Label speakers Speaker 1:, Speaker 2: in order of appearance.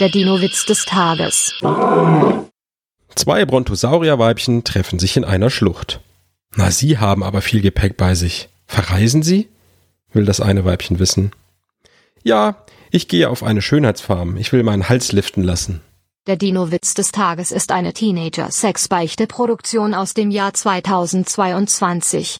Speaker 1: Der Dino-Witz des Tages.
Speaker 2: Zwei Brontosaurierweibchen treffen sich in einer Schlucht. Na, Sie haben aber viel Gepäck bei sich. Verreisen Sie? will das eine Weibchen wissen. Ja, ich gehe auf eine Schönheitsfarm. Ich will meinen Hals liften lassen.
Speaker 1: Der Dino-Witz des Tages ist eine Teenager-Sex-Beichte-Produktion aus dem Jahr 2022.